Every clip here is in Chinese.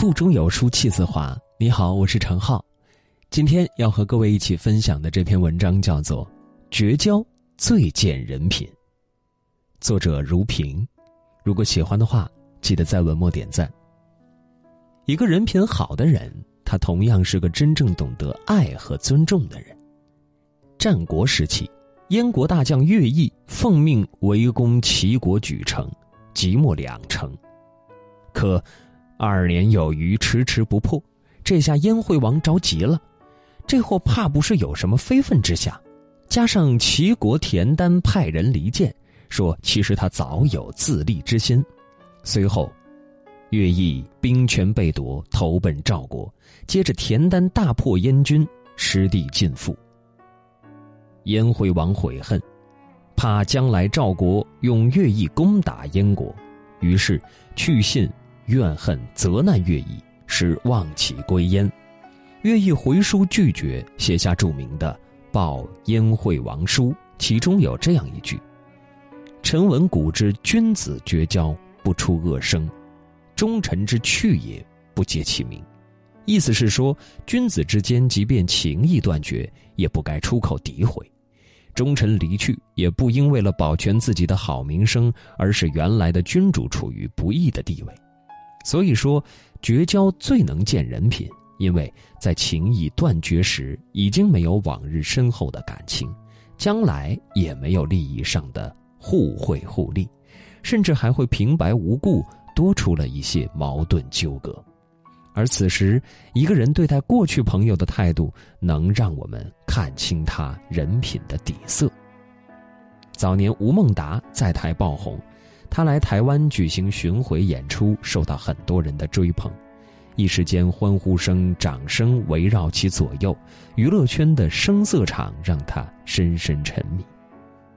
腹中有书气自华。你好，我是陈浩，今天要和各位一起分享的这篇文章叫做《绝交最见人品》，作者如萍。如果喜欢的话，记得在文末点赞。一个人品好的人，他同样是个真正懂得爱和尊重的人。战国时期，燕国大将乐毅奉命围攻齐国莒城，即墨两城，可。二年有余，迟迟不破，这下燕惠王着急了。这货怕不是有什么非分之想，加上齐国田丹派人离间，说其实他早有自立之心。随后，乐毅兵权被夺，投奔赵国。接着，田丹大破燕军，失地尽复。燕惠王悔恨，怕将来赵国用乐毅攻打燕国，于是去信。怨恨责难乐毅，使望其归燕。乐毅回书拒绝，写下著名的《报燕惠王书》，其中有这样一句：“臣闻古之君子绝交，不出恶声；忠臣之去也，不揭其名。”意思是说，君子之间即便情谊断绝，也不该出口诋毁；忠臣离去，也不应为了保全自己的好名声，而使原来的君主处于不义的地位。所以说，绝交最能见人品，因为在情谊断绝时，已经没有往日深厚的感情，将来也没有利益上的互惠互利，甚至还会平白无故多出了一些矛盾纠葛。而此时，一个人对待过去朋友的态度，能让我们看清他人品的底色。早年吴孟达在台爆红。他来台湾举行巡回演出，受到很多人的追捧，一时间欢呼声、掌声围绕其左右，娱乐圈的声色场让他深深沉迷。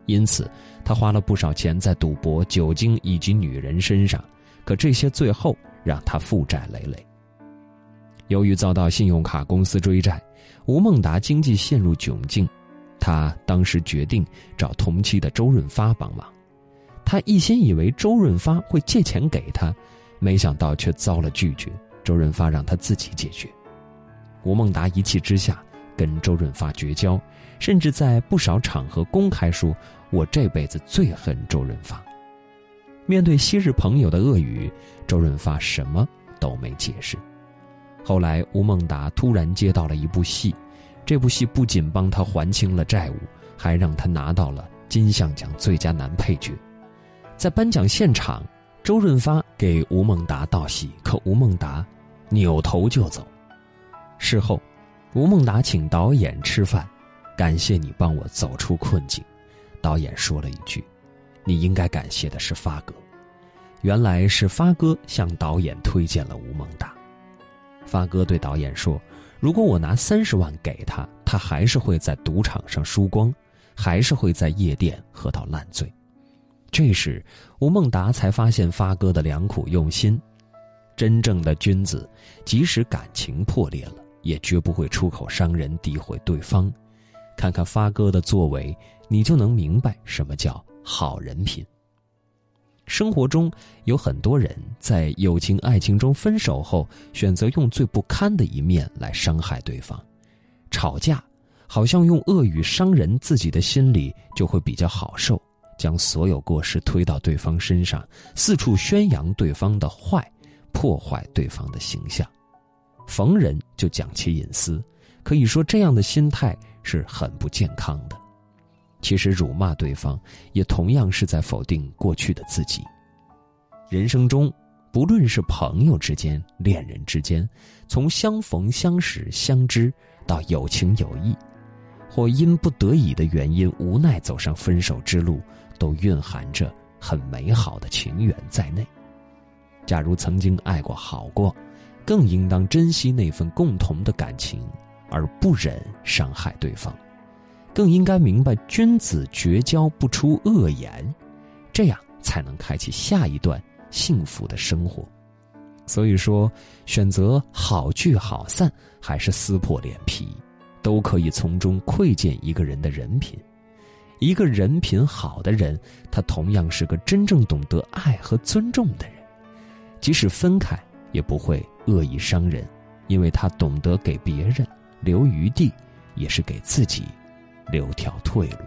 因此，他花了不少钱在赌博、酒精以及女人身上，可这些最后让他负债累累。由于遭到信用卡公司追债，吴孟达经济陷入窘境，他当时决定找同期的周润发帮忙。他一心以为周润发会借钱给他，没想到却遭了拒绝。周润发让他自己解决。吴孟达一气之下跟周润发绝交，甚至在不少场合公开说：“我这辈子最恨周润发。”面对昔日朋友的恶语，周润发什么都没解释。后来，吴孟达突然接到了一部戏，这部戏不仅帮他还清了债务，还让他拿到了金像奖最佳男配角。在颁奖现场，周润发给吴孟达道喜，可吴孟达扭头就走。事后，吴孟达请导演吃饭，感谢你帮我走出困境。导演说了一句：“你应该感谢的是发哥。”原来是发哥向导演推荐了吴孟达。发哥对导演说：“如果我拿三十万给他，他还是会在赌场上输光，还是会在夜店喝到烂醉。”这时，吴孟达才发现发哥的良苦用心。真正的君子，即使感情破裂了，也绝不会出口伤人、诋毁对方。看看发哥的作为，你就能明白什么叫好人品。生活中有很多人在友情、爱情中分手后，选择用最不堪的一面来伤害对方。吵架，好像用恶语伤人，自己的心里就会比较好受。将所有过失推到对方身上，四处宣扬对方的坏，破坏对方的形象，逢人就讲其隐私，可以说这样的心态是很不健康的。其实辱骂对方，也同样是在否定过去的自己。人生中，不论是朋友之间、恋人之间，从相逢、相识、相知到有情有义。或因不得已的原因无奈走上分手之路，都蕴含着很美好的情缘在内。假如曾经爱过、好过，更应当珍惜那份共同的感情，而不忍伤害对方。更应该明白，君子绝交不出恶言，这样才能开启下一段幸福的生活。所以说，选择好聚好散，还是撕破脸皮。都可以从中窥见一个人的人品。一个人品好的人，他同样是个真正懂得爱和尊重的人。即使分开，也不会恶意伤人，因为他懂得给别人留余地，也是给自己留条退路。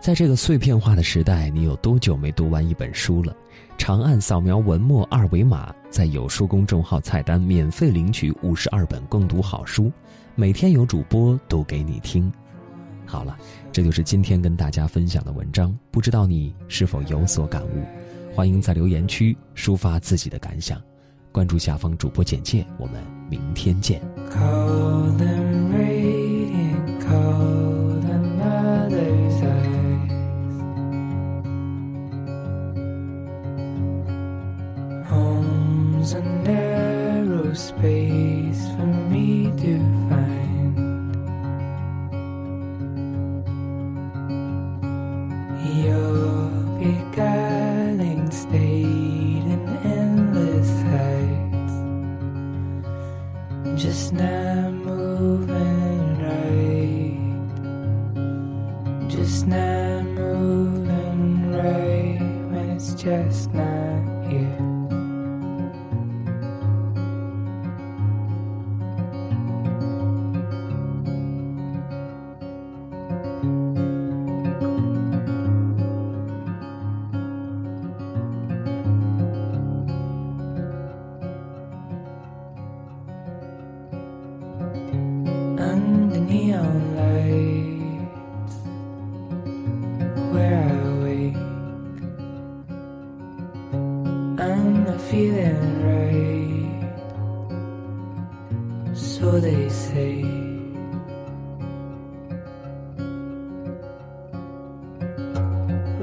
在这个碎片化的时代，你有多久没读完一本书了？长按扫描文末二维码，在有书公众号菜单免费领取五十二本共读好书，每天有主播读给你听。好了，这就是今天跟大家分享的文章，不知道你是否有所感悟？欢迎在留言区抒发自己的感想，关注下方主播简介，我们明天见。Moving right, just not moving right. When it's just not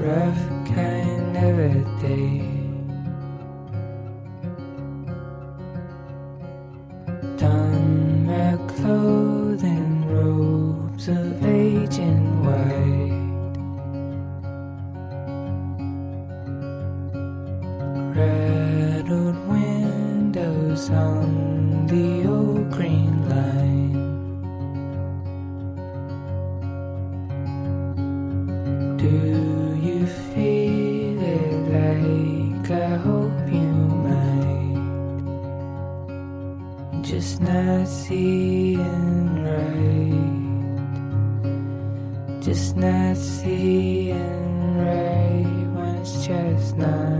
Rough kind of a day. Done my clothing, robes of aging white. Rattled windows on the old green line. Do not seeing right. Just not seeing right when it's just not